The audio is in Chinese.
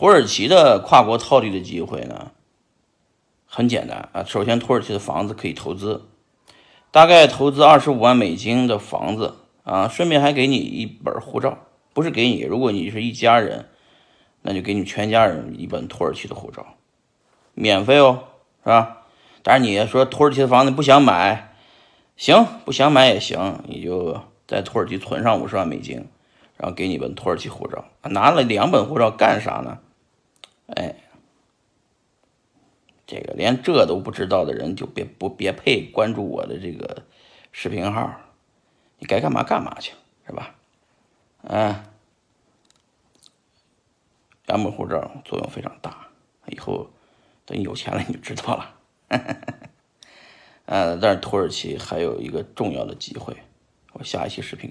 土耳其的跨国套利的机会呢，很简单啊。首先，土耳其的房子可以投资，大概投资二十五万美金的房子啊，顺便还给你一本护照，不是给你，如果你是一家人，那就给你全家人一本土耳其的护照，免费哦，是吧？但是你说土耳其的房子不想买，行，不想买也行，你就在土耳其存上五十万美金。然后给你本土耳其护照，拿了两本护照干啥呢？哎，这个连这都不知道的人就别不别配关注我的这个视频号，你该干嘛干嘛去，是吧？嗯，两本护照作用非常大，以后等你有钱了你就知道了。呃，但是土耳其还有一个重要的机会，我下一期视频。